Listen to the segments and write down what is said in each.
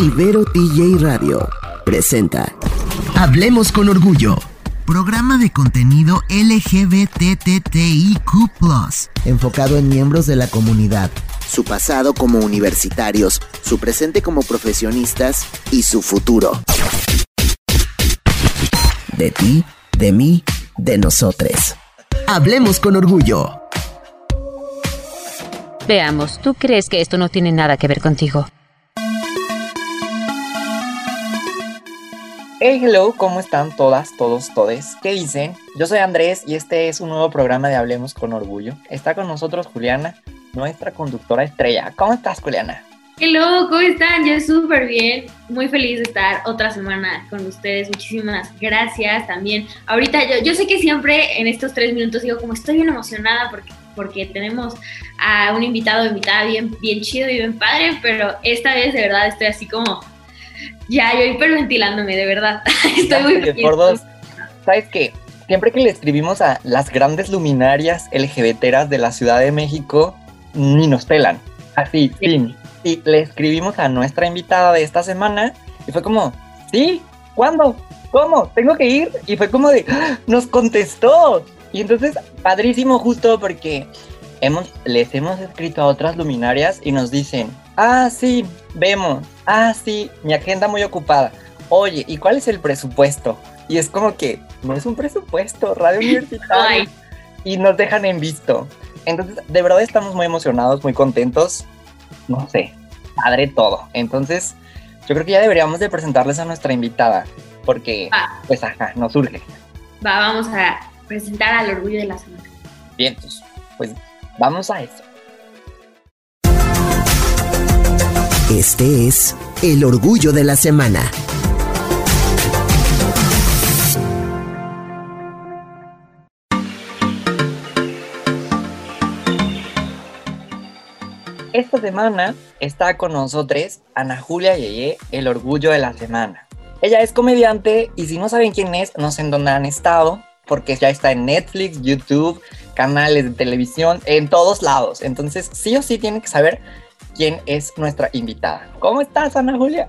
Ibero TJ Radio presenta Hablemos con Orgullo. Programa de contenido LGBTTIQ, enfocado en miembros de la comunidad, su pasado como universitarios, su presente como profesionistas y su futuro. De ti, de mí, de nosotros. Hablemos con Orgullo. Veamos, ¿tú crees que esto no tiene nada que ver contigo? Hey, hello, ¿cómo están todas, todos, todes? ¿Qué dicen? Yo soy Andrés y este es un nuevo programa de Hablemos con Orgullo. Está con nosotros Juliana, nuestra conductora estrella. ¿Cómo estás, Juliana? Hello, ¿cómo están? Yo súper bien, muy feliz de estar otra semana con ustedes. Muchísimas gracias también. Ahorita yo, yo sé que siempre en estos tres minutos digo como estoy bien emocionada porque, porque tenemos a un invitado, invitada bien, bien chido y bien padre, pero esta vez de verdad estoy así como ya, yo hiperventilándome, de verdad. Estoy muy feliz. Por dos, ¿sabes qué? Siempre que le escribimos a las grandes luminarias LGBTeras de la Ciudad de México, ni nos pelan. Así, sí. Y le escribimos a nuestra invitada de esta semana y fue como, ¿sí? ¿Cuándo? ¿Cómo? ¿Tengo que ir? Y fue como de, ¡Ah! nos contestó. Y entonces, padrísimo justo porque hemos, les hemos escrito a otras luminarias y nos dicen, ah, sí, vemos, ah, sí, mi agenda muy ocupada. Oye, ¿y cuál es el presupuesto? Y es como que no es un presupuesto, radio universitaria. y nos dejan en visto. Entonces, de verdad estamos muy emocionados, muy contentos. No sé, padre todo. Entonces, yo creo que ya deberíamos de presentarles a nuestra invitada, porque, pues, ajá, nos surge. Va, vamos a presentar al orgullo de la semana. Bien, pues, pues vamos a eso. Este es el orgullo de la semana. Esta semana está con nosotros Ana Julia Yeye, el orgullo de la semana. Ella es comediante y si no saben quién es, no sé en dónde han estado, porque ya está en Netflix, YouTube, canales de televisión, en todos lados. Entonces, sí o sí tienen que saber quién es nuestra invitada. ¿Cómo estás, Ana Julia?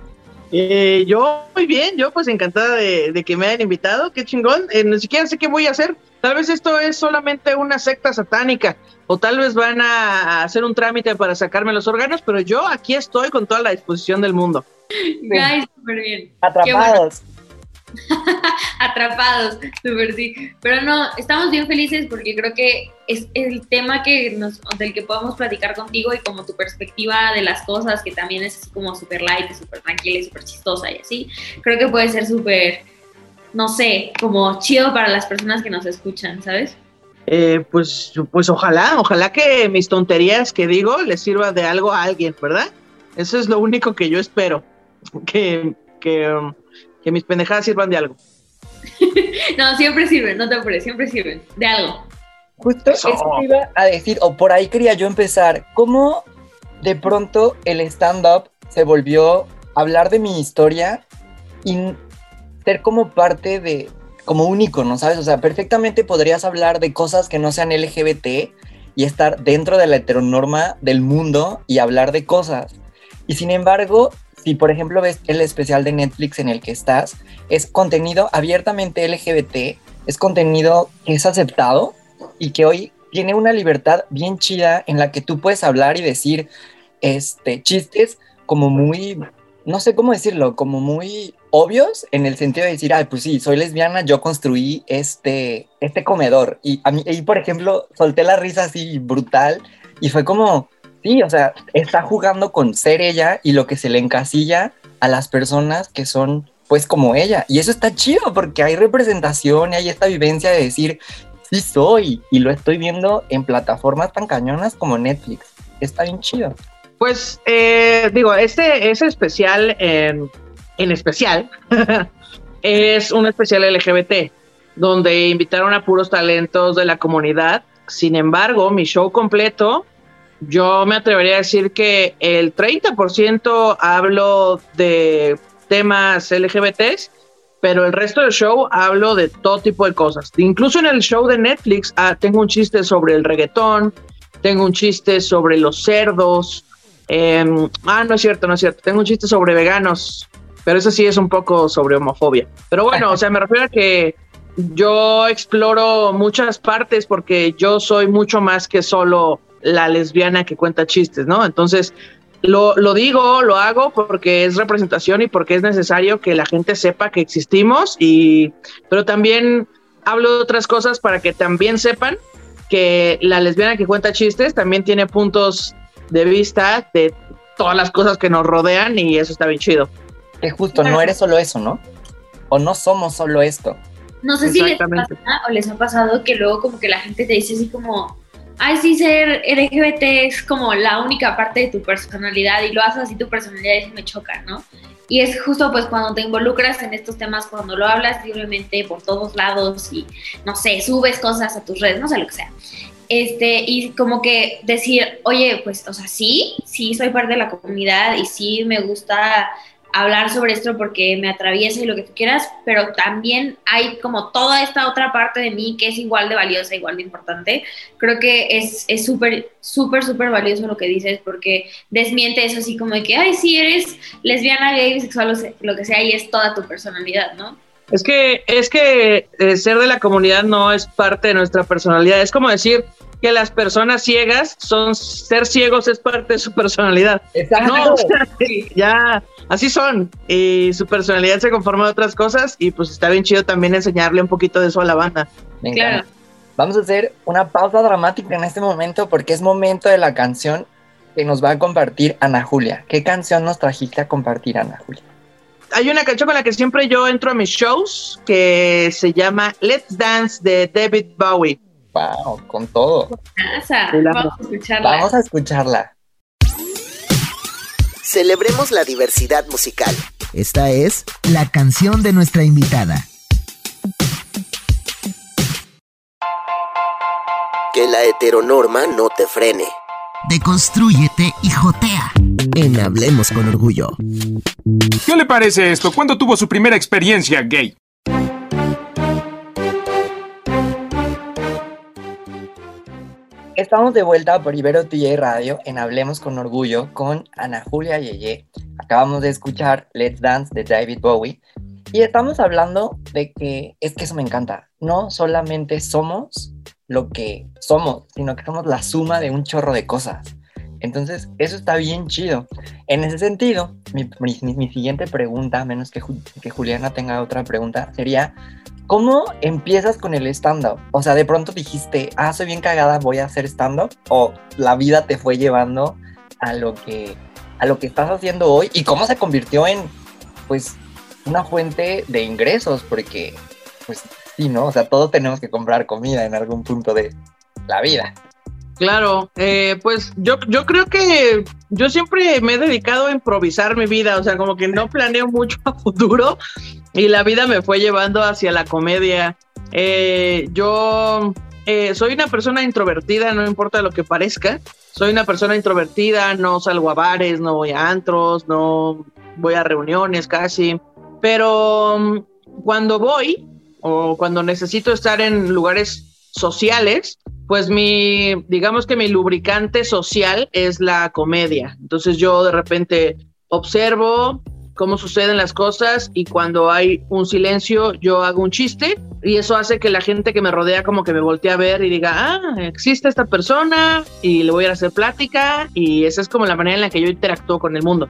Eh, yo muy bien, yo pues encantada de, que me hayan invitado, qué chingón, eh, ni siquiera sé qué voy a hacer, tal vez esto es solamente una secta satánica o tal vez van a hacer un trámite para sacarme los órganos, pero yo aquí estoy con toda la disposición del mundo. Guys, súper bien. Atrapados. Atrapados, súper sí. Pero no, estamos bien felices porque creo que es el tema que nos, del que podemos platicar contigo y como tu perspectiva de las cosas, que también es como súper light, súper tranquila y súper chistosa y así. Creo que puede ser súper, no sé, como chido para las personas que nos escuchan, ¿sabes? Eh, pues, pues ojalá, ojalá que mis tonterías que digo les sirva de algo a alguien, ¿verdad? Eso es lo único que yo espero. Que, que que mis pendejadas sirvan de algo. no, siempre sirven, no te apures, siempre sirven, de algo. Justo eso. iba a decir, o por ahí quería yo empezar, ¿cómo de pronto el stand-up se volvió a hablar de mi historia y ser como parte de, como un icono, ¿sabes? O sea, perfectamente podrías hablar de cosas que no sean LGBT y estar dentro de la heteronorma del mundo y hablar de cosas. Y sin embargo, si por ejemplo ves el especial de Netflix en el que estás, es contenido abiertamente LGBT, es contenido que es aceptado y que hoy tiene una libertad bien chida en la que tú puedes hablar y decir este, chistes como muy, no sé cómo decirlo, como muy obvios en el sentido de decir, ay, pues sí, soy lesbiana, yo construí este, este comedor. Y a mí, y por ejemplo, solté la risa así brutal y fue como, Sí, o sea, está jugando con ser ella y lo que se le encasilla a las personas que son pues como ella. Y eso está chido porque hay representación y hay esta vivencia de decir, sí soy. Y lo estoy viendo en plataformas tan cañonas como Netflix. Está bien chido. Pues eh, digo, este, ese especial en especial es un especial LGBT donde invitaron a puros talentos de la comunidad. Sin embargo, mi show completo yo me atrevería a decir que el 30% hablo de temas LGBTs, pero el resto del show hablo de todo tipo de cosas. Incluso en el show de Netflix ah, tengo un chiste sobre el reggaetón, tengo un chiste sobre los cerdos, Em, ah, no es cierto, no es cierto. Tengo un chiste sobre veganos, pero eso sí es un poco sobre homofobia. Pero bueno, o sea, me refiero a que yo exploro muchas partes porque yo soy mucho más que solo la lesbiana que cuenta chistes, ¿no? Entonces, lo, lo, digo, lo hago porque es representación y porque es necesario que la gente sepa que existimos, y, pero también hablo de otras cosas para que también sepan que la lesbiana que cuenta chistes también tiene puntos de vista de todas las cosas que nos rodean y eso está bien chido. Que justo, no eres solo eso, ¿no? O no somos solo esto. No sé si les pasa o les ha pasado que luego como que la gente te dice así como, ay, sí, ser LGBT es como la única parte de tu personalidad y lo haces así tu personalidad y me choca, ¿no? Y es justo pues cuando te involucras en estos temas, cuando lo hablas libremente por todos lados y, no sé, subes cosas a tus redes, no sé lo que sea. Este, y como que decir, oye, pues, o sea, sí, sí soy parte de la comunidad y sí me gusta hablar sobre esto porque me atraviesa y lo que tú quieras, pero también hay como toda esta otra parte de mí que es igual de valiosa, igual de importante. Creo que es súper, súper, súper valioso lo que dices porque desmiente eso así como de que, ay, sí, eres lesbiana, gay, bisexual, lo que sea, y es toda tu personalidad, ¿no? Es que, es que eh, ser de la comunidad no es parte de nuestra personalidad. Es como decir que las personas ciegas son, ser ciegos es parte de su personalidad. Exacto. No, ya, así son. Y su personalidad se conforma de otras cosas y pues está bien chido también enseñarle un poquito de eso a la banda. Claro. Vamos a hacer una pausa dramática en este momento porque es momento de la canción que nos va a compartir Ana Julia. ¿Qué canción nos trajiste a compartir, Ana Julia? hay una canción con la que siempre yo entro a mis shows que se llama Let's Dance de David Bowie. Wow, con todo. Vamos a escucharla. Vamos a escucharla. Celebremos la diversidad musical. Esta es la canción de nuestra invitada. Que la heteronorma no te frene. Deconstrúyete y jotea. En Hablemos con Orgullo. ¿Qué le parece esto? ¿Cuándo tuvo su primera experiencia gay? Estamos de vuelta por Ibero TJ Radio en Hablemos con Orgullo con Ana Julia Yeye. Acabamos de escuchar Let's Dance de David Bowie y estamos hablando de que es que eso me encanta. No solamente somos lo que somos, sino que somos la suma de un chorro de cosas. Entonces, eso está bien chido. En ese sentido, mi, siguiente pregunta, a menos que, que, Juliana tenga otra pregunta, sería, ¿cómo empiezas con el stand-up? O sea, de pronto dijiste, ah, soy bien cagada, voy a hacer stand-up, o la vida te fue llevando a lo que, a lo que estás haciendo hoy, y cómo se convirtió en, pues, una fuente de ingresos, porque, pues, sí, ¿no? O sea, todos tenemos que comprar comida en algún punto de la vida. Claro, eh, pues yo, yo creo que yo siempre me he dedicado a improvisar mi vida, o sea, como que no planeo mucho a futuro y la vida me fue llevando hacia la comedia. Eh, yo eh, soy una persona introvertida, no importa lo que parezca, soy una persona introvertida, no salgo a bares, no voy a antros, no voy a reuniones casi, pero mm, cuando voy o cuando necesito estar en lugares sociales, pues mi, digamos que mi lubricante social es la comedia. Entonces yo de repente observo cómo suceden las cosas y cuando hay un silencio yo hago un chiste y eso hace que la gente que me rodea como que me voltee a ver y diga, ah, existe esta persona y le voy a hacer plática y esa es como la manera en la que yo interactúo con el mundo.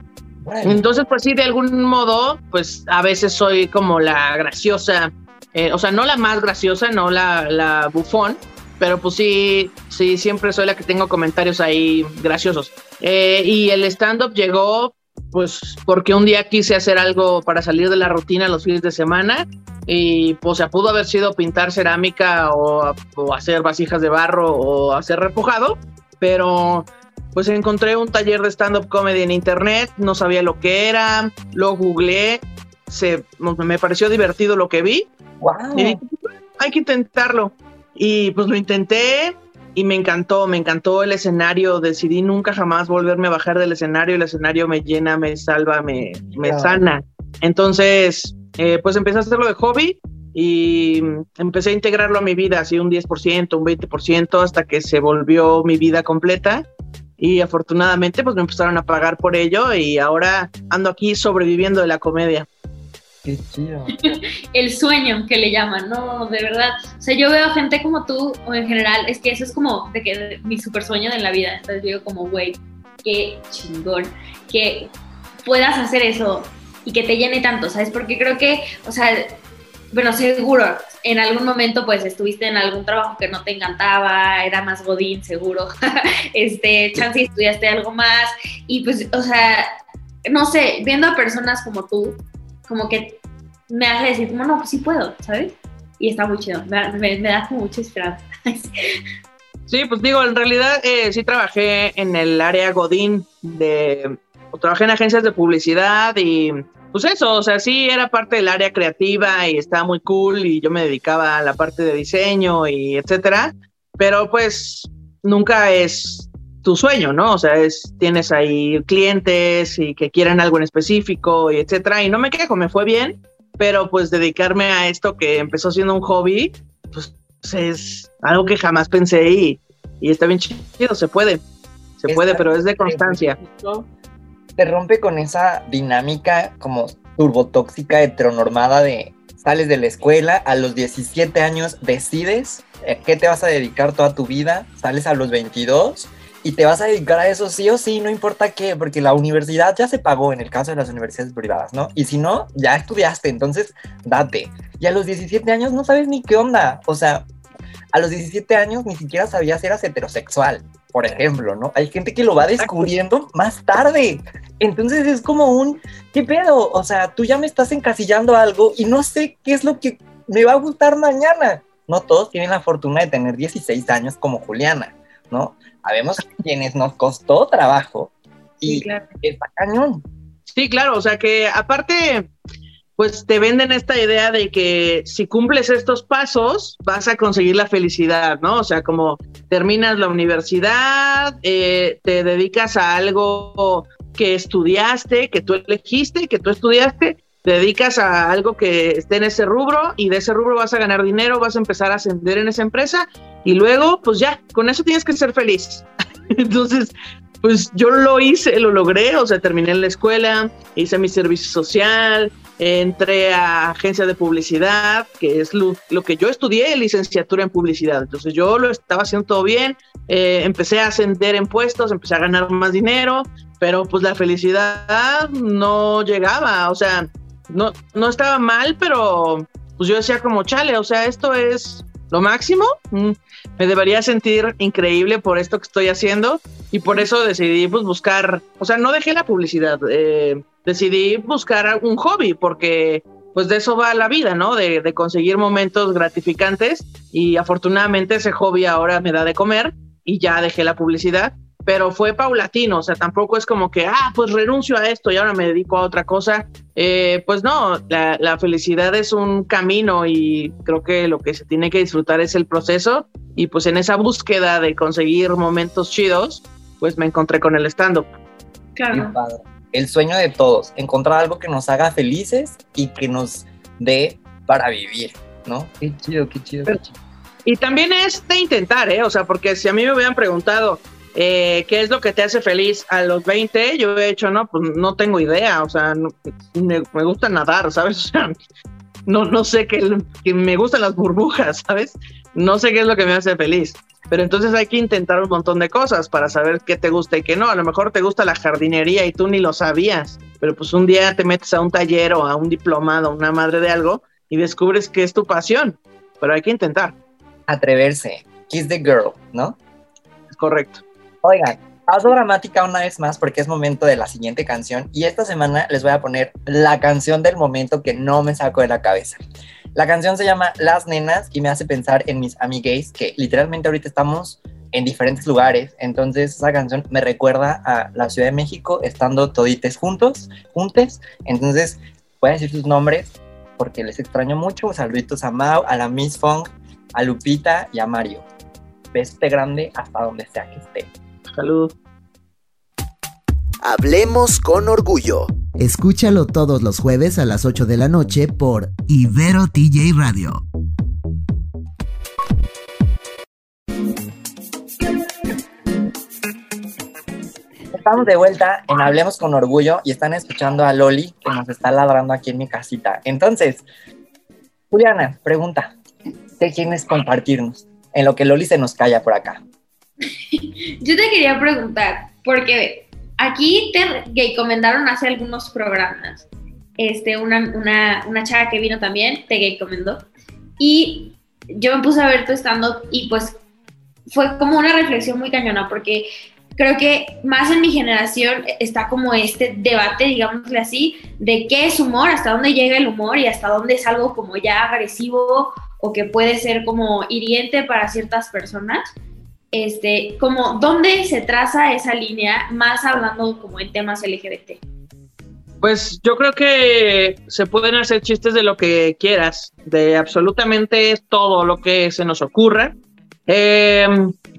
Entonces, pues sí, de algún modo, pues a veces soy como la graciosa, eh, o sea, no la más graciosa, no la, la bufón, pero pues sí, sí, siempre soy la que tengo comentarios ahí graciosos. Eh, y el stand-up llegó, pues, porque un día quise hacer algo para salir de la rutina los fines de semana y pues se pudo haber sido pintar cerámica o, o hacer vasijas de barro o hacer repujado, pero pues encontré un taller de stand-up comedy en internet, no sabía lo que era, lo googleé, se, me pareció divertido lo que vi. Wow. Y dije, hay que intentarlo. Y pues lo intenté y me encantó, me encantó el escenario. Decidí nunca jamás volverme a bajar del escenario. El escenario me llena, me salva, me, me sana. Entonces, eh, pues empecé a hacerlo de hobby y empecé a integrarlo a mi vida, así un 10%, un 20%, hasta que se volvió mi vida completa. y afortunadamente pues me empezaron a pagar por ello y ahora ando aquí sobreviviendo de la comedia. Qué chido. el sueño que le llaman, no, de verdad. O sea, yo veo gente como tú, o en general, es que eso es como de que mi super sueño en la vida. Entonces digo como, güey, qué chingón que puedas hacer eso y que te llene tanto, ¿sabes? Porque creo que, o sea, bueno, seguro, en algún momento pues estuviste en algún trabajo que no te encantaba, era más godín, seguro, este, chance estudiaste algo más y pues, o sea, no sé, viendo a personas como tú, como que me hace decir, como, no, pues sí puedo, ¿sabes? Y está muy chido, me, da como mucha esperanza. sí, pues digo, en realidad eh, sí trabajé en el área godín de, trabajé en agencias de publicidad y pues eso, o sea, sí era parte del área creativa y estaba muy cool y yo me dedicaba a la parte de diseño y etcétera, pero pues nunca es tu sueño, ¿no? O sea, es, tienes ahí clientes y que quieren algo en específico y etcétera, y no me quejo, me fue bien, pero pues dedicarme a esto que empezó siendo un hobby, pues es algo que jamás pensé y, y está bien chido, se puede, se puede, pero es de constancia. Te rompe con esa dinámica como turbotóxica, heteronormada de sales de la escuela, a los 17 años decides qué te vas a dedicar toda tu vida, sales a los 22 y te vas a dedicar a eso sí o sí, no importa qué, porque la universidad ya se pagó en el caso de las universidades privadas, ¿no? Y si no, ya estudiaste, entonces date. Y a los 17 años no sabes ni qué onda, o sea, a los 17 años ni siquiera sabías si eras heterosexual por ejemplo, ¿no? Hay gente que lo va descubriendo más tarde. Entonces es como un, ¿qué pedo? O sea, tú ya me estás encasillando algo y no sé qué es lo que me va a gustar mañana. No todos tienen la fortuna de tener 16 años como Juliana, ¿no? Sabemos quienes nos costó trabajo y sí, claro. está cañón. Sí, claro, o sea que aparte, pues te venden esta idea de que si cumples estos pasos vas a conseguir la felicidad, ¿no? O sea, como terminas la universidad, eh, te dedicas a algo que estudiaste, que tú elegiste, que tú estudiaste, te dedicas a algo que esté en ese rubro y de ese rubro vas a ganar dinero, vas a empezar a ascender en esa empresa y luego, pues ya, con eso tienes que ser feliz. Entonces, pues yo lo hice, lo logré, o sea, terminé la escuela, hice mi servicio social, entré a agencia de publicidad, que es lo, que yo estudié, licenciatura en publicidad. Entonces yo lo estaba haciendo todo bien, eh, empecé a ascender en puestos, empecé a ganar más dinero, pero pues la felicidad no llegaba, o sea, no, no estaba mal, pero pues yo decía como, chale, o sea, esto es lo máximo, mm, me debería sentir increíble por esto que estoy haciendo y por eso decidí pues buscar, o sea, no dejé la publicidad, eh, decidí buscar un hobby porque pues de eso va la vida, ¿no? De, de, conseguir momentos gratificantes y afortunadamente ese hobby ahora me da de comer y ya dejé la publicidad pero fue paulatino, o sea, tampoco es como que, ah, pues renuncio a esto y ahora me dedico a otra cosa. Eh, pues no, la, la, felicidad es un camino y creo que lo que se tiene que disfrutar es el proceso y pues en esa búsqueda de conseguir momentos chidos, pues me encontré con el stand-up. Claro. El sueño de todos, encontrar algo que nos haga felices y que nos dé para vivir, ¿no? Qué chido, qué chido, qué chido. Y también es de intentar, ¿eh? O sea, porque si a mí me hubieran preguntado, eh, ¿Qué es lo que te hace feliz a los 20? Yo he hecho, no, pues no tengo idea, o sea, me, gusta nadar, ¿sabes? O sea, no, no sé qué, que me gustan las burbujas, ¿sabes? No sé qué es lo que me hace feliz. Pero entonces hay que intentar un montón de cosas para saber qué te gusta y qué no. A lo mejor te gusta la jardinería y tú ni lo sabías, pero pues un día te metes a un taller o a un diplomado, una madre de algo, y descubres que es tu pasión. Pero hay que intentar. Atreverse. Kiss the girl, ¿no? Es correcto. Oigan, paso dramática una vez más porque es momento de la siguiente canción y esta semana les voy a poner la canción del momento que no me saco de la cabeza. La canción se llama Las Nenas y me hace pensar en mis amigues que literalmente ahorita estamos en diferentes lugares, entonces esa canción me recuerda a la Ciudad de México estando todites juntos, juntes, entonces voy a decir sus nombres porque les extraño mucho, saluditos a Mau, a la Miss Fong, a Lupita y a Mario. Beste grande hasta donde sea que esté. Salud. Hablemos con orgullo. Escúchalo todos los jueves a las 8 de la noche por Ibero TJ Radio. Estamos de vuelta en Hablemos con Orgullo y están escuchando a Loli que nos está ladrando aquí en mi casita. Entonces, Juliana, pregunta, ¿qué quieres compartirnos? En lo que Loli se nos calla por acá. Yo te quería preguntar, porque aquí te gay comentaron hace algunos programas. Este, una, una, una chava que vino también, te gay comendó. Y yo me puse a ver tu stand-up y pues fue como una reflexión muy cañona, porque creo que más en mi generación está como este debate, digámosle así, de qué es humor, hasta dónde llega el humor y hasta dónde es algo como ya agresivo o que puede ser como hiriente para ciertas personas. Este, como dónde se traza esa línea, más hablando como en temas LGBT. Pues yo creo que se pueden hacer chistes de lo que quieras, de absolutamente todo lo que se nos ocurra. Eh,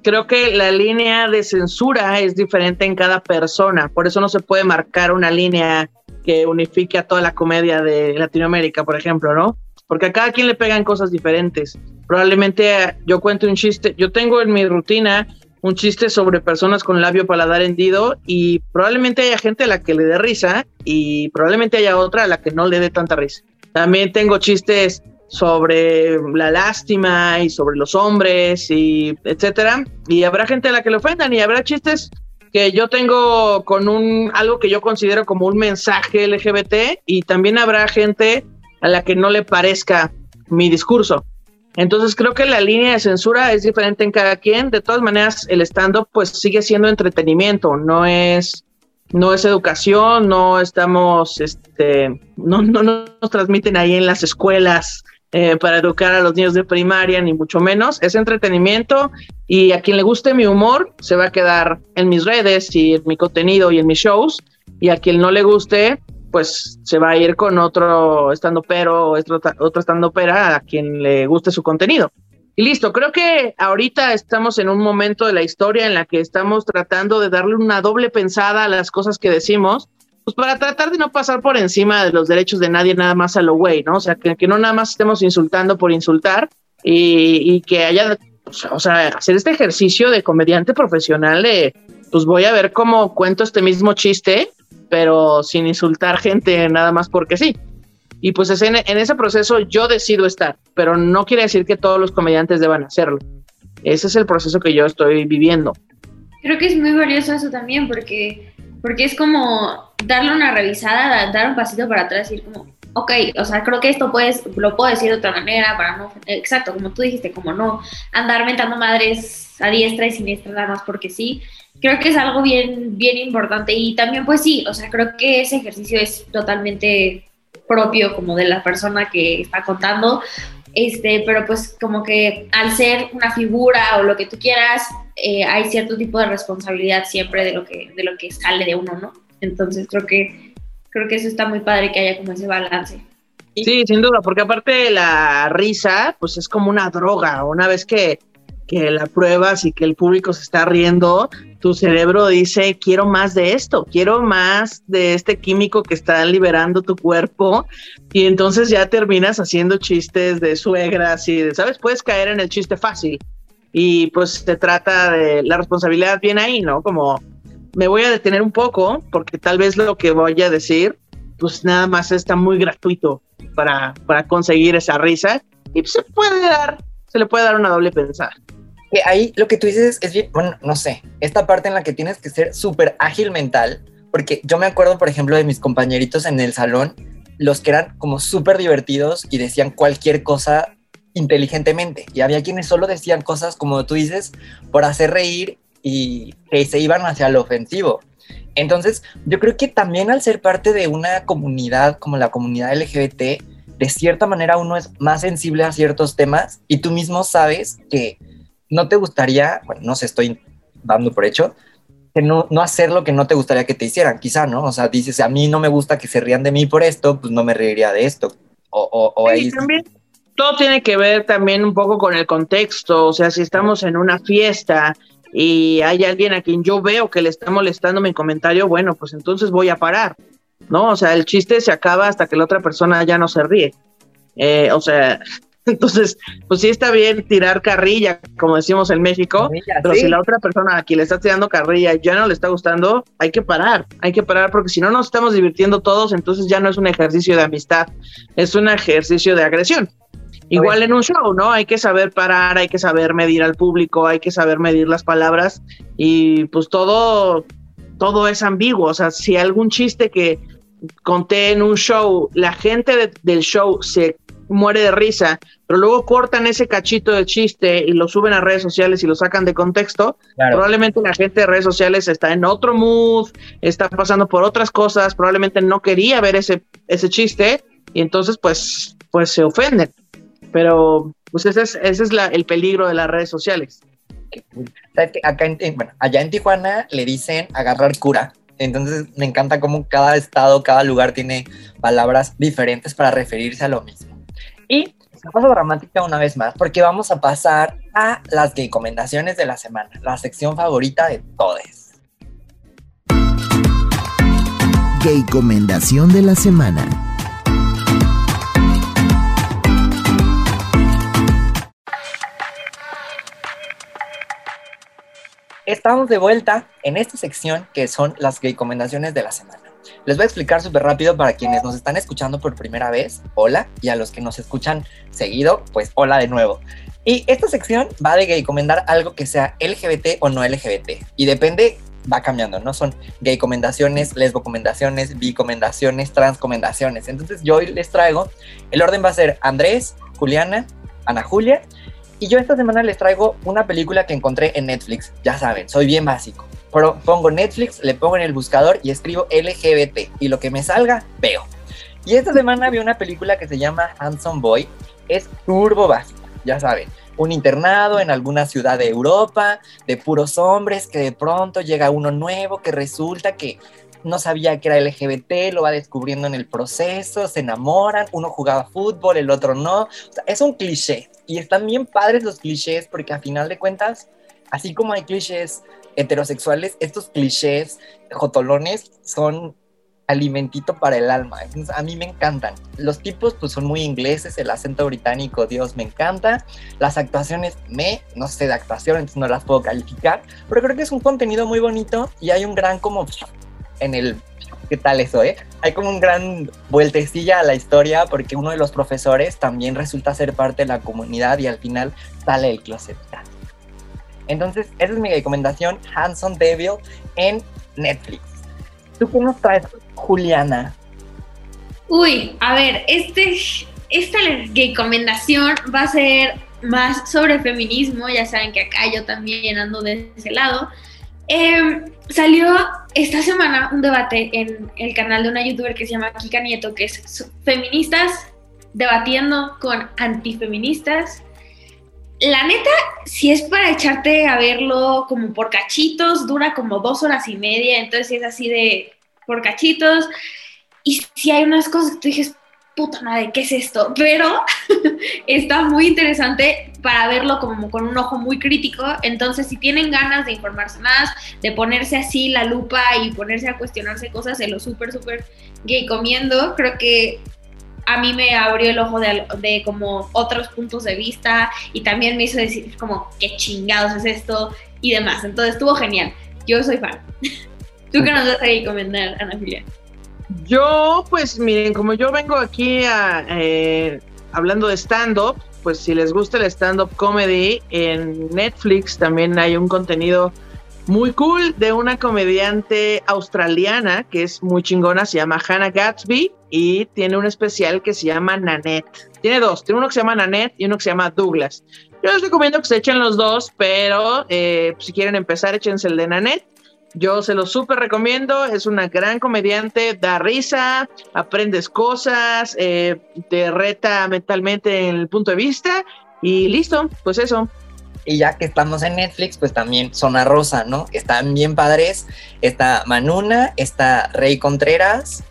creo que la línea de censura es diferente en cada persona, por eso no se puede marcar una línea que unifique a toda la comedia de Latinoamérica, por ejemplo, ¿no? Porque a cada quien le pegan cosas diferentes. Probablemente yo cuento un chiste, yo tengo en mi rutina un chiste sobre personas con labio paladar hendido y probablemente haya gente a la que le dé risa y probablemente haya otra a la que no le dé tanta risa. También tengo chistes sobre la lástima y sobre los hombres y etcétera. Y habrá gente a la que le ofendan y habrá chistes que yo tengo con un algo que yo considero como un mensaje LGBT y también habrá gente a la que no le parezca mi discurso. Entonces creo que la línea de censura es diferente en cada quien. De todas maneras, el stand-up pues sigue siendo entretenimiento, no es no es educación, no estamos, este, no, no nos transmiten ahí en las escuelas eh, para educar a los niños de primaria, ni mucho menos. Es entretenimiento y a quien le guste mi humor se va a quedar en mis redes y en mi contenido y en mis shows. Y a quien no le guste, pues se va a ir con otro estando pero o otro, estando pera a quien le guste su contenido. Y listo, creo que ahorita estamos en un momento de la historia en la que estamos tratando de darle una doble pensada a las cosas que decimos pues para tratar de no pasar por encima de los derechos de nadie nada más a lo güey, ¿no? O sea, que, que, no nada más estemos insultando por insultar y, y que haya, pues, o sea, hacer este ejercicio de comediante profesional de, pues voy a ver cómo cuento este mismo chiste, pero sin insultar gente nada más porque sí. Y pues en, en ese proceso yo decido estar, pero no quiere decir que todos los comediantes deban hacerlo. Ese es el proceso que yo estoy viviendo. Creo que es muy valioso eso también, porque, porque es como darle una revisada, dar un pasito para atrás y decir como, ok, o sea, creo que esto puedes, lo puedo decir de otra manera para no, exacto, como tú dijiste, como no andar mentando madres a diestra y siniestra nada más porque sí. Creo que es algo bien, bien importante y también pues sí, o sea, creo que ese ejercicio es totalmente propio como de la persona que está contando, este, pero pues como que al ser una figura o lo que tú quieras, eh, hay cierto tipo de responsabilidad siempre de lo que, de lo que sale de uno, ¿no? Entonces creo que, creo que eso está muy padre que haya como ese balance. Sí, sin duda, porque aparte la risa, pues es como una droga. Una vez que, que la pruebas y que el público se está riendo, tu cerebro dice, quiero más de esto, quiero más de este químico que está liberando tu cuerpo. Y entonces ya terminas haciendo chistes de suegras y, de, ¿sabes? Puedes caer en el chiste fácil. Y pues se trata de la responsabilidad bien ahí, ¿no? Como me voy a detener un poco porque tal vez lo que voy a decir, pues nada más está muy gratuito para, para conseguir esa risa y se puede dar, se le puede dar una doble pensada. Ahí lo que tú dices es bien, bueno, no sé, esta parte en la que tienes que ser súper ágil mental, porque yo me acuerdo, por ejemplo, de mis compañeritos en el salón, los que eran como súper divertidos y decían cualquier cosa inteligentemente. Y había quienes solo decían cosas, como tú dices, por hacer reír y que se iban hacia lo ofensivo. Entonces, yo creo que también al ser parte de una comunidad como la comunidad LGBT, de cierta manera uno es más sensible a ciertos temas y tú mismo sabes que no te gustaría, bueno, no sé, estoy dando por hecho, que no, no hacer lo que no te gustaría que te hicieran, quizá, ¿no? O sea, dices, a mí no me gusta que se rían de mí por esto, pues no me reiría de esto. O, o, o sí, también todo tiene que ver también un poco con el contexto, o sea, si estamos en una fiesta y hay alguien a quien yo veo que le está molestando mi comentario, bueno, pues entonces voy a parar, ¿no? O sea, el chiste se acaba hasta que la otra persona ya no se ríe. Eh, o sea, Entonces, pues sí está bien tirar carrilla, como decimos en México, pero si la otra persona a quien le está tirando carrilla ya no le está gustando, hay que parar, hay que parar porque si no nos estamos divirtiendo todos, entonces ya no es un ejercicio de amistad, es un ejercicio de agresión. Igual en un show, ¿no? Hay que saber parar, hay que saber medir al público, hay que saber medir las palabras y pues todo, todo es ambiguo. O sea, si algún chiste que conté en un show, la gente del show se muere de risa, pero luego cortan ese cachito de chiste y lo suben a redes sociales y lo sacan de contexto, probablemente la gente de redes sociales está en otro mood, está pasando por otras cosas, probablemente no quería ver ese, ese chiste y entonces pues, pues se ofenden. Pero pues ese es, ese es la, el peligro de las redes sociales. Acá bueno, allá en Tijuana le dicen agarrar cura. Entonces me encanta cómo cada estado, cada lugar tiene palabras diferentes para referirse a lo mismo. Y paso dramática una vez más, porque vamos a pasar a las recomendaciones de la semana, la sección favorita de todos. Gay Comendación de la semana. Estamos de vuelta en esta sección que son las recomendaciones de la semana. Les voy a explicar súper rápido para quienes nos están escuchando por primera vez, hola, y a los que nos escuchan seguido, pues hola de nuevo. Y esta sección va de recomendar algo que sea LGBT o no LGBT. Y depende, va cambiando, ¿no? Son gay recomendaciones, lesbo recomendaciones, bi recomendaciones, trans recomendaciones. Entonces yo hoy les traigo, el orden va a ser Andrés, Juliana, Ana Julia y yo esta semana les traigo una película que encontré en Netflix. Ya saben, soy bien básico. Pero pongo Netflix, le pongo en el buscador y escribo LGBT. Y lo que me salga, veo. Y esta semana vi una película que se llama Handsome Boy. Es turbo básico, ya saben. Un internado en alguna ciudad de Europa, de puros hombres, que de pronto llega uno nuevo, que resulta que no sabía que era LGBT, lo va descubriendo en el proceso, se enamoran, uno jugaba fútbol, el otro no. es un cliché, y están bien padres los clichés porque a final de cuentas, así como hay clichés heterosexuales, estos clichés jotolones son alimentito para el alma. a mí me encantan. Los tipos pues son muy ingleses, el acento británico, Dios, me encanta. Las actuaciones me, no sé de actuación, no las puedo calificar, pero creo que es un contenido muy bonito y hay un gran como en el ¿Qué tal eso, eh? Hay como un gran vueltecilla a la historia porque uno de los profesores también resulta ser parte de la comunidad y al final sale del closet. Entonces, esa es mi recomendación, Hanson Devil en Netflix. ¿Tú qué nos traes, Juliana? Uy, a ver, este, esta recomendación va a ser más sobre feminismo, ya saben que acá yo también ando de ese lado. Eh, salió esta semana un debate en el canal de una youtuber que se llama Kika Nieto, que es feministas debatiendo con antifeministas. La neta, si es para echarte a verlo como por cachitos, dura como dos horas y media, entonces es así de por cachitos. Y si hay unas cosas que tú dices, puta madre, ¿qué es esto? Pero está muy interesante para verlo como con un ojo muy crítico. Entonces, si tienen ganas de informarse más, de ponerse así la lupa y ponerse a cuestionarse cosas, se lo súper, súper gay comiendo. Creo que a mí me abrió el ojo de, de, como otros puntos de vista y también me hizo decir como, qué chingados es esto y demás. Entonces, estuvo genial. Yo soy fan. ¿Tú qué nos vas a recomendar, Ana Julia? Yo, pues miren, como yo vengo aquí a, eh, hablando de stand-up, pues si les gusta el stand-up comedy, en Netflix también hay un contenido muy cool de una comediante australiana que es muy chingona, se llama Hannah Gatsby y tiene un especial que se llama Nanette. Tiene dos, tiene uno que se llama Nanette y uno que se llama Douglas. Yo les recomiendo que se echen los dos, pero eh, si quieren empezar, échense el de Nanette yo se lo súper recomiendo, es una gran comediante, da risa, aprendes cosas, eh, te reta mentalmente en el punto de vista y listo, pues eso. Y ya que estamos en Netflix, pues también Zona Rosa, ¿no? Están bien padres. Está Manuna, está Rey Contreras,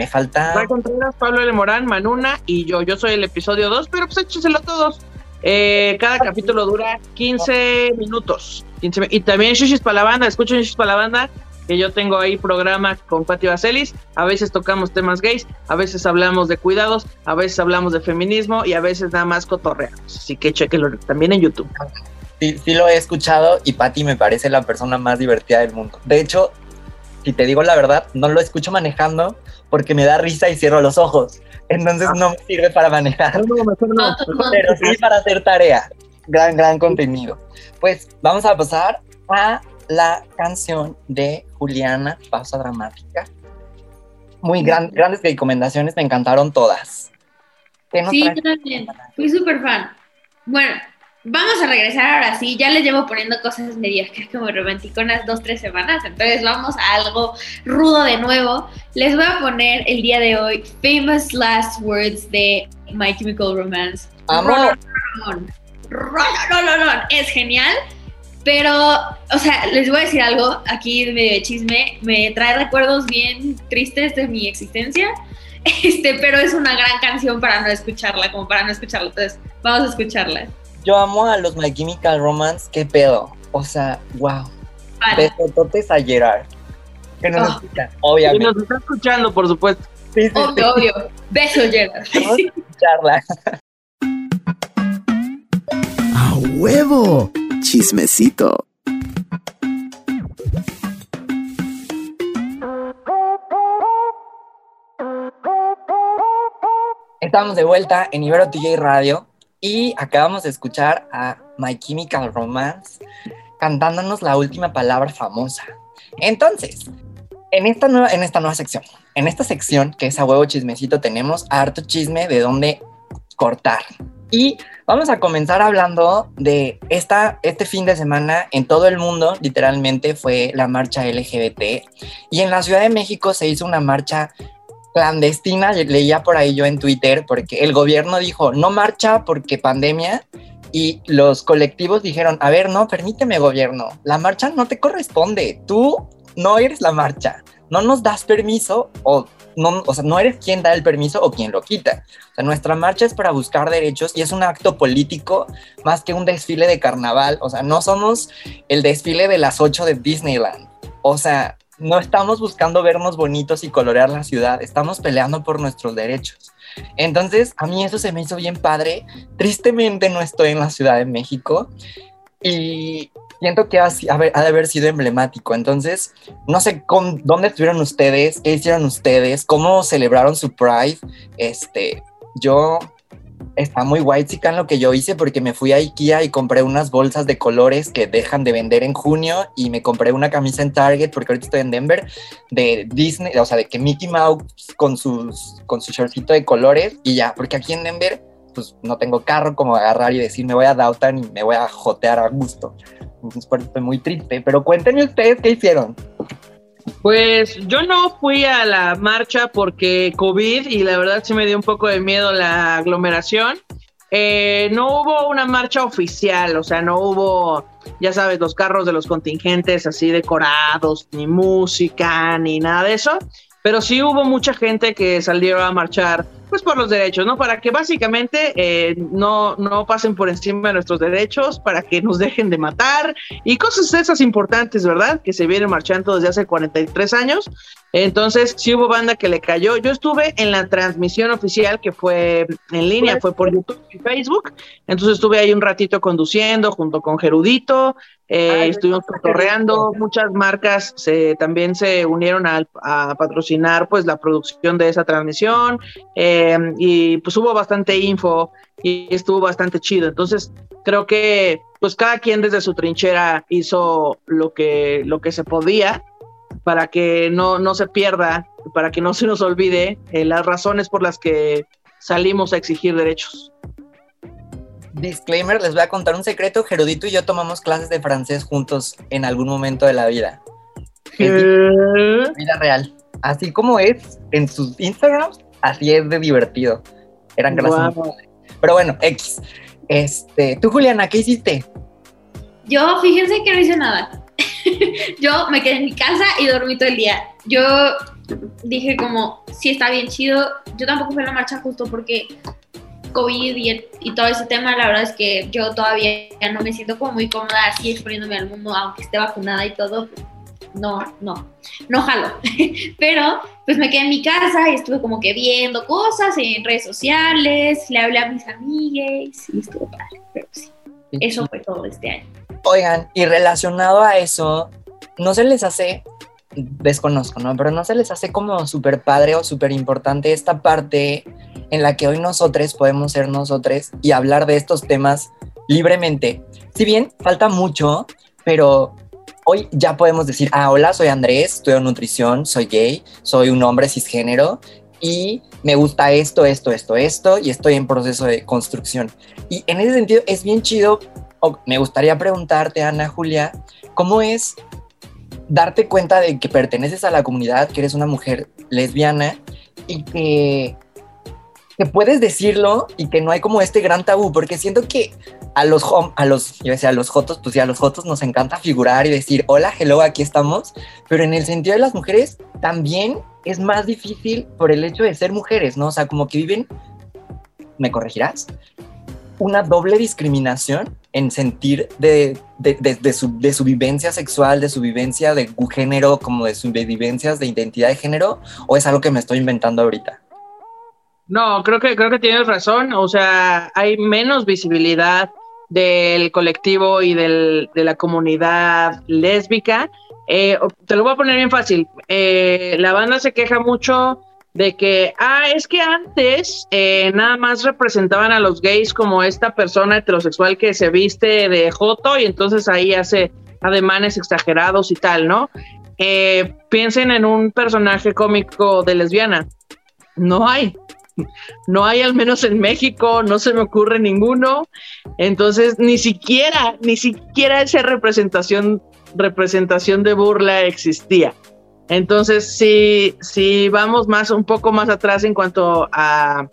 me falta... Rey Contreras, Pablo L. Morán, Manuna y yo. Yo soy el episodio 2, pero pues échenselo a todos. Eh, cada capítulo dura 15 minutos. y también Shishis para la banda, escuchen Shishis para la banda. que yo tengo ahí programa con Pati Vaselis. A veces tocamos temas gays, a veces hablamos de cuidados, a veces hablamos de feminismo y a veces nada más cotorreamos. Así que chequenlo también en YouTube. Sí, sí lo he escuchado y Pati me parece la persona más divertida del mundo. De hecho, si te digo la verdad, no lo escucho manejando porque me da risa y cierro los ojos. Entonces no me sirve para manejar. No, mejor no. pero sí para hacer tarea. Gran, gran contenido. Pues vamos a pasar a la canción de Juliana, Pausa Dramática. Muy gran, grandes recomendaciones, me encantaron todas. ¿Qué nos Sí, yo también. Fui súper fan. Bueno, vamos a regresar ahora sí. Ya les llevo poniendo cosas medias que es como romanticonas dos, tres semanas. Entonces vamos a algo rudo de nuevo. Les voy a poner el día de hoy Famous Last Words de My Chemical Romance. Amor. Rolón, rolón, rolón. Es genial. Pero, o sea, les voy a decir algo aquí de medio de chisme. Me trae recuerdos bien tristes de mi existencia. Este, pero es una gran canción para no escucharla, como para no escucharla. Entonces, vamos a escucharla. Yo amo a los My Chemical Romance, qué pedo. O sea, wow. Besototes a Gerard. Que nos Oh. escuchan, Y obviamente. nos está escuchando, por supuesto. Sí, sí, sí. Obvio, obvio. Beso, Gerard. Vamos a escucharla. ¡A huevo! Chismecito. Estamos de vuelta en Ibero TJ Radio y acabamos de escuchar a My Chemical Romance cantándonos la última palabra famosa. Entonces, en esta nueva, en esta nueva sección, en esta sección que es a huevo chismecito, tenemos harto chisme de dónde cortar. Y vamos a comenzar hablando de esta, este fin de semana en todo el mundo, literalmente fue la marcha LGBT. Y en la Ciudad de México se hizo una marcha clandestina, leía por ahí yo en Twitter, porque el gobierno dijo, no marcha porque pandemia, y los colectivos dijeron, a ver, no, permíteme gobierno, la marcha no te corresponde, tú no eres la marcha, no nos das permiso o no, o sea, no eres quien da el permiso o quien lo quita. O sea, nuestra marcha es para buscar derechos y es un acto político más que un desfile de carnaval. O sea, no somos el desfile de las 8 de Disneyland. O sea, no estamos buscando vernos bonitos y colorear la ciudad, estamos peleando por nuestros derechos. Entonces, a mí eso se me hizo bien padre. Tristemente no estoy en la Ciudad de México y siento que ha, ha de haber sido emblemático. Entonces, no sé con, dónde estuvieron ustedes, qué hicieron ustedes, cómo celebraron su Pride. Este, yo está muy guay chican lo que yo hice porque me fui a Ikea y compré unas bolsas de colores que dejan de vender en junio y me compré una camisa en Target porque ahorita estoy en Denver de Disney, o sea, de que Mickey Mouse con sus con su shortcito de colores y ya, porque aquí en Denver pues no tengo carro como agarrar y decir me voy a Downtown y me voy a jotear a gusto. Entonces estoy muy triste, pero cuéntenme ustedes qué hicieron. Pues yo no fui a la marcha porque COVID y la verdad sí me dio un poco de miedo la aglomeración. Eh, no hubo una marcha oficial, o sea, no hubo, ya sabes, los carros de los contingentes así decorados, ni música, ni nada de eso, pero sí hubo mucha gente que salieron a marchar pues por los derechos, ¿no? Para que básicamente eh, no, no pasen por encima de nuestros derechos, para que nos dejen de matar y cosas esas importantes, ¿verdad? Que se vienen marchando desde hace 43 años. Entonces, sí hubo banda que le cayó. Yo estuve en la transmisión oficial que fue en línea, fue por YouTube y Facebook. Entonces estuve ahí un ratito conduciendo junto con Gerudito, eh, Ay, estuvimos cotorreando, muchas marcas se, también se unieron a, a patrocinar pues la producción de esa transmisión. Eh, y pues hubo bastante info y estuvo bastante chido. Entonces, creo que pues cada quien desde su trinchera hizo lo que, lo que se podía para que no, no se pierda, para que no se nos olvide eh, las razones por las que salimos a exigir derechos. Disclaimer, les voy a contar un secreto. Gerudito y yo tomamos clases de francés juntos en algún momento de la vida. Di- vida real. Así como es en sus Instagrams, así es de divertido. Eran clases. Guau. Pero bueno, X. Este, tú, Juliana, ¿qué hiciste? Yo, fíjense que no hice nada. Yo me quedé en mi casa y dormí todo el día. Yo dije como, sí está bien chido. Yo tampoco fui a la marcha justo porque COVID y, y todo ese tema, la verdad es que yo todavía no me siento como muy cómoda así exponiéndome al mundo, aunque esté vacunada y todo. No, no, no jalo. Pero pues me quedé en mi casa y estuve como que viendo cosas en redes sociales, le hablé a mis amigues y estuvo padre, pero sí. Eso fue todo este año. Oigan, y relacionado a eso, ¿no se les hace, desconozco, ¿no? Pero no se les hace como súper padre o súper importante esta parte en la que hoy nosotros podemos ser nosotros y hablar de estos temas libremente. Si bien falta mucho, pero hoy ya podemos decir, ah, hola, soy Andrés, estudio nutrición, soy gay, soy un hombre cisgénero y me gusta esto, esto, esto, esto y estoy en proceso de construcción. Y en ese sentido es bien chido, me gustaría preguntarte, Ana Julia, ¿cómo es darte cuenta de que perteneces a la comunidad, que eres una mujer lesbiana y que, que puedes decirlo y que no hay como este gran tabú? Porque siento que a los, a los, yo decía, a los jotos, pues ya a los jotos nos encanta figurar y decir, hola, hello, aquí estamos, pero en el sentido de las mujeres también es más difícil por el hecho de ser mujeres, ¿no? O sea, como que viven, ¿me corregirás? Una doble discriminación en sentir de, de, de, su, de su vivencia sexual, de su vivencia de género, como de sus vivencias de identidad de género, o es algo que me estoy inventando ahorita? No, creo que, creo que tienes razón. O sea, hay menos visibilidad del colectivo y del, de la comunidad lésbica. Eh, te lo voy a poner bien fácil. Eh, la banda se queja mucho de que, ah, es que antes eh, nada más representaban a los gays como esta persona heterosexual que se viste de joto y entonces ahí hace ademanes exagerados y tal, ¿no? piensen en un personaje cómico de lesbiana. No hay. No hay al menos en México, no se me ocurre ninguno. Entonces, ni siquiera, ni siquiera esa representación, representación de burla existía. Entonces, si, si vamos más, un poco más atrás en cuanto a,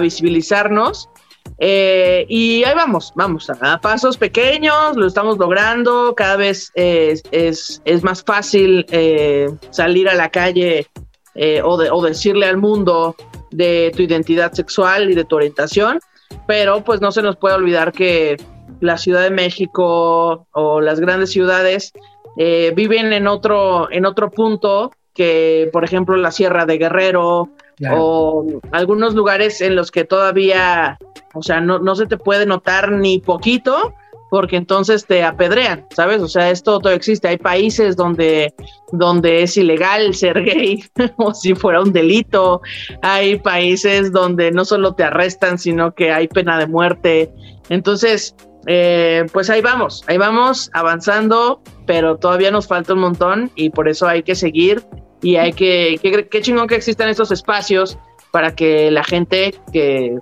visibilizarnos, eh, y ahí vamos, vamos, a, pasos pequeños, lo estamos logrando, cada vez es, más fácil eh, salir a la calle eh, o, decirle al mundo de tu identidad sexual y de tu orientación, pero pues no se nos puede olvidar que la Ciudad de México o las grandes ciudades eh, viven en otro, en otro punto que, por ejemplo, la Sierra de Guerrero o algunos lugares en los que todavía, o sea, no, no se te puede notar ni poquito porque entonces te apedrean, ¿sabes? O sea, esto todo existe. Hay países donde, donde es ilegal ser gay, o si fuera un delito. Hay países donde no solo te arrestan, sino que hay pena de muerte. Entonces, eh, pues ahí vamos, ahí vamos avanzando, pero todavía nos falta un montón y por eso hay que seguir y hay que, qué chingón que existan estos espacios para que la gente que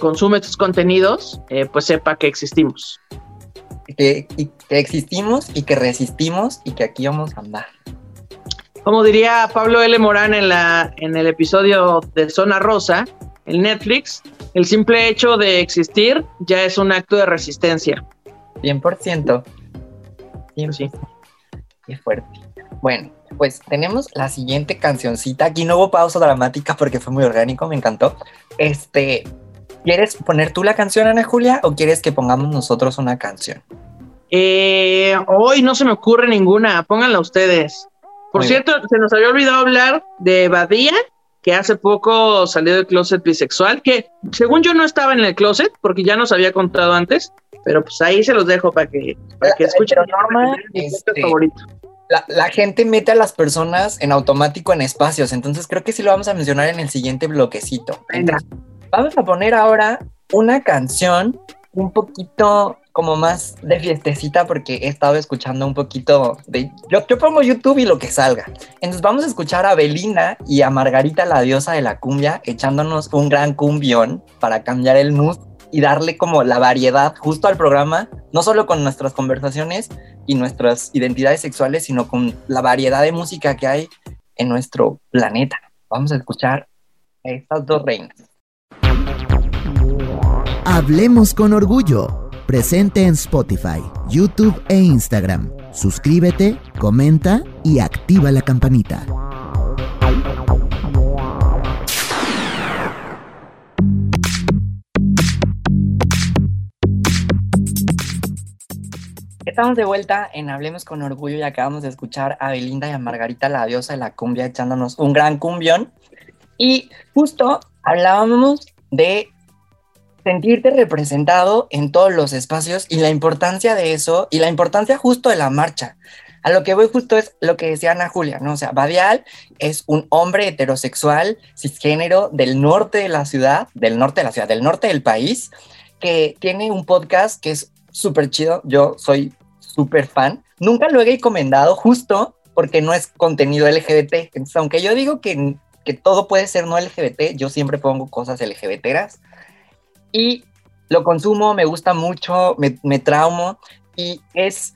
consume estos contenidos, eh, pues sepa que existimos que, existimos y que resistimos y que aquí vamos a andar. Como diría Pablo L. Morán en, la, en el episodio de Zona Rosa, el Netflix, el simple hecho de existir ya es un acto de resistencia. 100%. 100%. Qué fuerte. Bueno, pues tenemos la siguiente cancioncita. Aquí no hubo pausa dramática porque fue muy orgánico, me encantó. Este, ¿Quieres poner tú la canción, Ana Julia, o quieres que pongamos nosotros una canción? Eh, hoy no se me ocurre ninguna, pónganla ustedes. Por cierto, se nos había olvidado hablar de Badía, que hace poco salió del closet bisexual, que según yo no estaba en el closet, porque ya nos había contado antes, pero pues ahí se los dejo para que, para que escuchen. Norma, este, favorito. La, la, gente mete a las personas en automático en espacios, entonces creo que sí lo vamos a mencionar en el siguiente bloquecito. Venga. Vamos a poner ahora una canción un poquito como más de fiestecita porque he estado escuchando un poquito de... Yo, yo pongo YouTube y lo que salga. Entonces vamos a escuchar a Belina y a Margarita, la diosa de la cumbia, echándonos un gran cumbión para cambiar el mood y darle como la variedad justo al programa, no solo con nuestras conversaciones y nuestras identidades sexuales, sino con la variedad de música que hay en nuestro planeta. Vamos a escuchar a estas dos reinas. Hablemos con orgullo. Presente en Spotify, YouTube e Instagram. Suscríbete, comenta y activa la campanita. Estamos de vuelta en Hablemos con Orgullo y acabamos de escuchar a Belinda y a Margarita, la diosa de la cumbia, echándonos un gran cumbión. Y justo hablábamos de sentirte representado en todos los espacios y la importancia de eso y la importancia justo de la marcha. A lo que voy justo es lo que decía Ana Julia, ¿no? O sea, Badial es un hombre heterosexual, cisgénero, del norte de la ciudad, del norte de la ciudad, del norte del país, que tiene un podcast que es súper chido. Yo soy súper fan. Nunca lo he recomendado justo porque no es contenido LGBT. Aunque yo digo que, que todo puede ser no LGBT, yo siempre pongo cosas LGBTeras. Y lo consumo, me gusta mucho, me, me traumo. Y es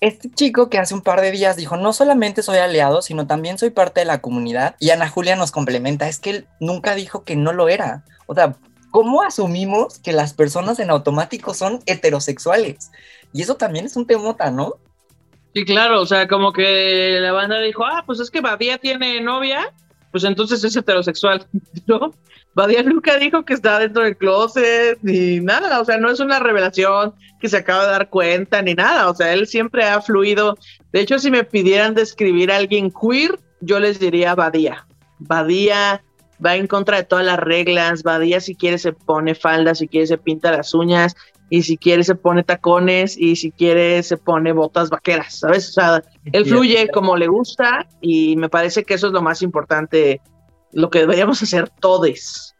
este chico que hace un par de días dijo, no solamente soy aliado, sino también soy parte de la comunidad. Y Ana Julia nos complementa, es que él nunca dijo que no lo era. O sea, ¿cómo asumimos que las personas en automático son heterosexuales? Y eso también es un temota, ¿no? Sí, claro, o sea, como que la banda dijo, ah, pues es que Badía tiene novia, pues entonces es heterosexual, ¿no? Badía nunca dijo que está dentro del closet, ni nada, o sea, no es una revelación que se acaba de dar cuenta, ni nada, o sea, él siempre ha fluido. De hecho, si me pidieran describir a alguien queer, yo les diría Badía. Badía va en contra de todas las reglas, Badía si quiere se pone falda, si quiere se pinta las uñas, y si quiere se pone tacones, y si quiere se pone botas vaqueras, ¿sabes? O sea, él fluye como le gusta y me parece que eso es lo más importante, lo que deberíamos hacer todos.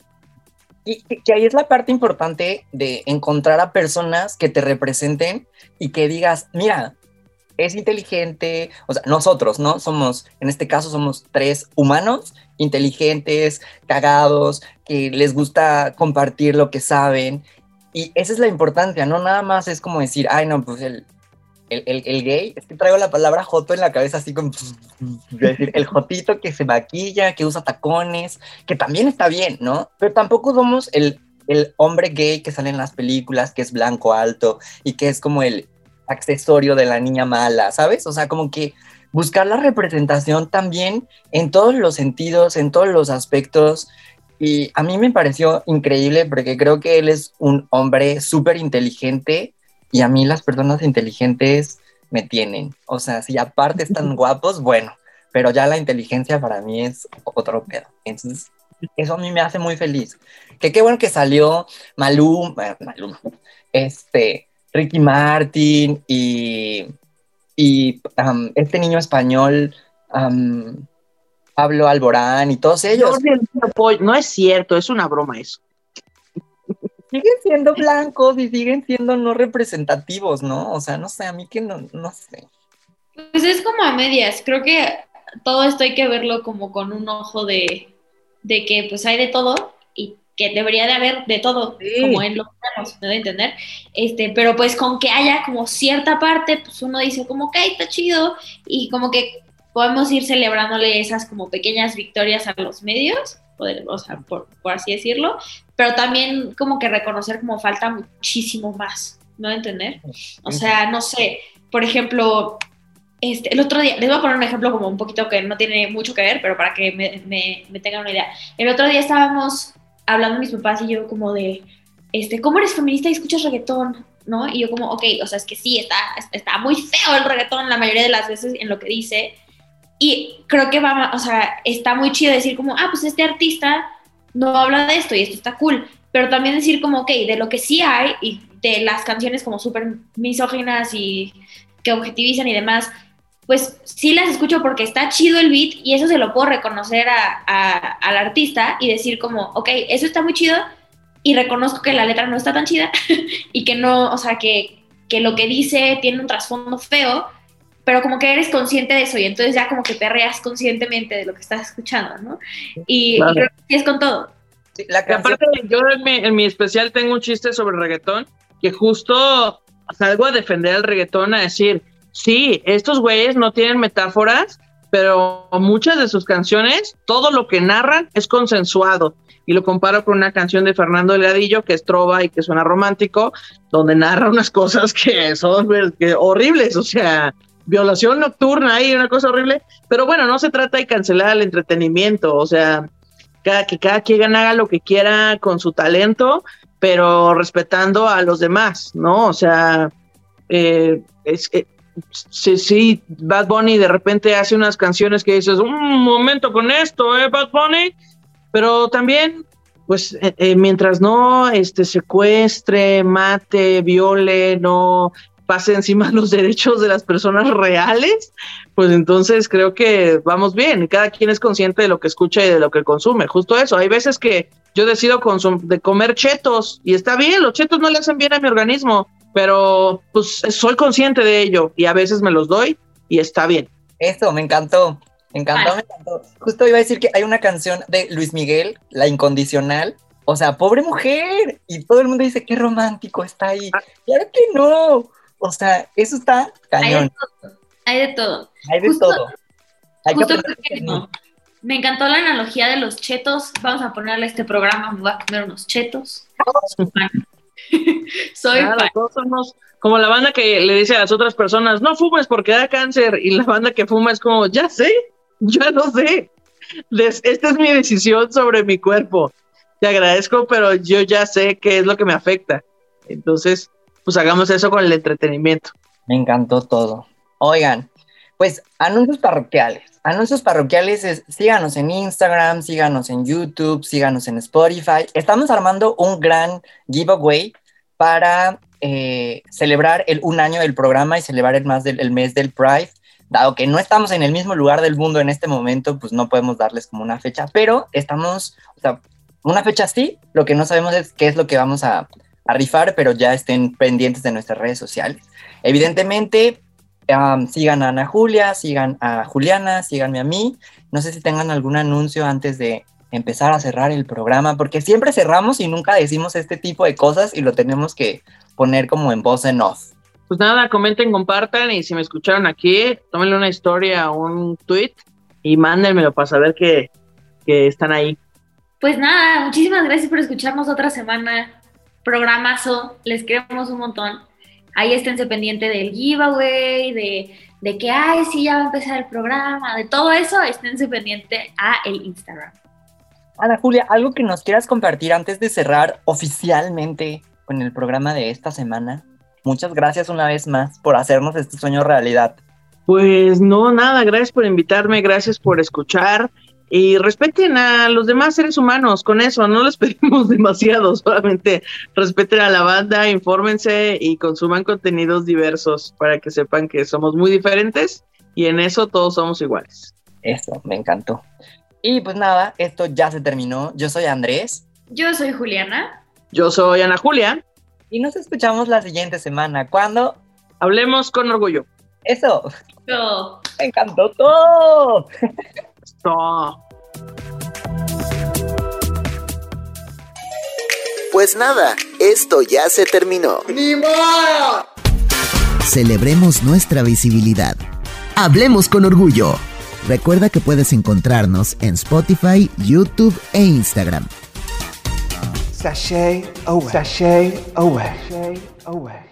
Y que ahí es la parte importante de encontrar a personas que te representen y que digas, mira, es inteligente, o sea, nosotros, ¿no? Somos, en este caso somos tres humanos inteligentes, cagados, que les gusta compartir lo que saben. Y esa es la importancia, no nada más es como decir, ay, no, pues el, el, el, gay, es que traigo la palabra joto en la cabeza así como, decir, el jotito que se maquilla, que usa tacones, que también está bien, ¿no? Pero tampoco somos el, el hombre gay que sale en las películas, que es blanco alto y que es como el accesorio de la niña mala, ¿sabes? O sea, como que buscar la representación también en todos los sentidos, en todos los aspectos. Y a mí me pareció increíble porque creo que él es un hombre súper inteligente y a mí las personas inteligentes me tienen. O sea, si aparte están guapos, bueno, pero ya la inteligencia para mí es otro pedo. Entonces, eso a mí me hace muy feliz. Que qué bueno que salió Malú, Malú, este, Ricky Martin y y este niño español, Pablo Alborán y todos ellos. No, es cierto, es una broma eso. Siguen siendo blancos y siguen siendo no representativos, ¿no? O sea, no sé, a mí que no, no sé. Pues es como a medias, creo que todo esto hay que verlo como con un ojo de, de que pues hay de todo que debería de haber de todo, como en lo que ¿me entender? Este, pero pues con que haya como cierta parte, pues uno dice como que está chido y como que podemos ir celebrándole esas como pequeñas victorias a los medios, o sea, por, por, así decirlo, pero también como que reconocer como falta muchísimo más, ¿no entender? O sea, no sé, por ejemplo, este, el otro día, les voy a poner un ejemplo como un poquito que no tiene mucho que ver, pero para que me, me, me tengan una idea. El otro día estábamos hablando mis papás y yo como de, este, ¿cómo eres feminista y escuchas reggaetón? ¿No? Y yo como, ok, o sea, es que sí, está, está muy feo el reggaetón la mayoría de las veces en lo que dice. Y creo que va, o sea, está muy chido decir como, ah, pues este artista no habla de esto y esto está cool. Pero también decir como, ok, de lo que sí hay y de las canciones como súper misóginas y que objetivizan y demás, pues sí las escucho porque está chido el beat y eso se lo puedo reconocer a, al artista y decir como, ok, eso está muy chido y reconozco que la letra no está tan chida y que no, o sea, que, que lo que dice tiene un trasfondo feo, pero como que eres consciente de eso y entonces ya como que te reas conscientemente de lo que estás escuchando, ¿no? Y, creo que es con todo. la Aparte, yo en mi, en mi especial tengo un chiste sobre reggaetón que justo salgo a defender el reggaetón a decir, sí, estos güeyes no tienen metáforas, pero muchas de sus canciones, todo lo que narran es consensuado. Y lo comparo con una canción de Fernando Delgadillo que es trova y que suena romántico, donde narra unas cosas que son horribles, o sea, violación nocturna y una cosa horrible. Pero bueno, no se trata de cancelar el entretenimiento, o sea, cada, que cada quien haga lo que quiera con su talento, pero respetando a los demás, ¿no? O sea, eh, es, eh, sí, Bad Bunny de repente hace unas canciones que dices, un momento con esto, ¿eh, Bad Bunny? Pero también, pues, eh, eh, mientras no este, secuestre, mate, viole, no pase encima los derechos de las personas reales, pues entonces creo que vamos bien. Cada quien es consciente de lo que escucha y de lo que consume. Justo eso. Hay veces que yo decido de comer chetos y está bien, los chetos no le hacen bien a mi organismo, pero pues soy consciente de ello y a veces me los doy y está bien. Eso, me encantó. Me encantó, me encantó. Justo iba a decir que hay una canción de Luis Miguel, La Incondicional. O sea, pobre mujer. Y todo el mundo dice, qué romántico está ahí. Ah. Claro que no. O sea, eso está cañón. Hay de todo. Hay de todo. Hay justo que Me encantó la analogía de los chetos. Vamos a ponerle este programa, me voy a comer unos chetos. Soy fan. Todos somos como la banda que le dice a las otras personas, no fumes porque da cáncer. Y la banda que fuma es como, ya sé, ya lo sé. esta es mi decisión sobre mi cuerpo. Te agradezco, pero yo ya sé qué es lo que me afecta. Entonces, pues hagamos eso con el entretenimiento. Me encantó todo. Oigan, pues anuncios parroquiales. Anuncios parroquiales es síganos en Instagram, síganos en YouTube, síganos en Spotify. Estamos armando un gran giveaway para eh, celebrar el un año del programa y celebrar el, más del, el mes del Pride. Dado que no estamos en el mismo lugar del mundo en este momento, pues no podemos darles como una fecha, pero estamos, o sea, una fecha sí, lo que no sabemos es qué es lo que vamos a, a rifar, pero ya estén pendientes de nuestras redes sociales. Evidentemente, sigan a Ana Julia, sigan a Juliana, síganme a mí. No sé si tengan algún anuncio antes de empezar a cerrar el programa, porque siempre cerramos y nunca decimos este tipo de cosas y lo tenemos que poner como en voz en off. Pues nada, comenten, compartan y si me escucharon aquí, tómenle una historia o un tweet y mándenmelo para saber que, que están ahí. Pues nada, muchísimas gracias por escucharnos otra semana programazo, les queremos un montón. Ahí esténse pendiente del giveaway, de, de que, ay, sí, ya va a empezar el programa, de todo eso, esténse pendiente a el Instagram. Ana Julia, algo que nos quieras compartir antes de cerrar oficialmente con el programa de esta semana. Muchas gracias una vez más por hacernos este sueño realidad. Pues no, nada, gracias por invitarme, gracias por escuchar y respeten a los demás seres humanos con eso, no les pedimos demasiado, solamente respeten a la banda, infórmense y consuman contenidos diversos para que sepan que somos muy diferentes y en eso todos somos iguales. Eso, me encantó. Y pues nada, esto ya se terminó. Yo soy Andrés. Yo soy Juliana. Yo soy Ana Julia. Y nos escuchamos la siguiente semana cuando hablemos con orgullo. Eso. Yo. Me encantó todo. Pues nada, esto ya se terminó. ¡Ni modo! Celebremos nuestra visibilidad. Hablemos con orgullo. Recuerda que puedes encontrarnos en Spotify, YouTube e Instagram. Sashay away. Sashay away.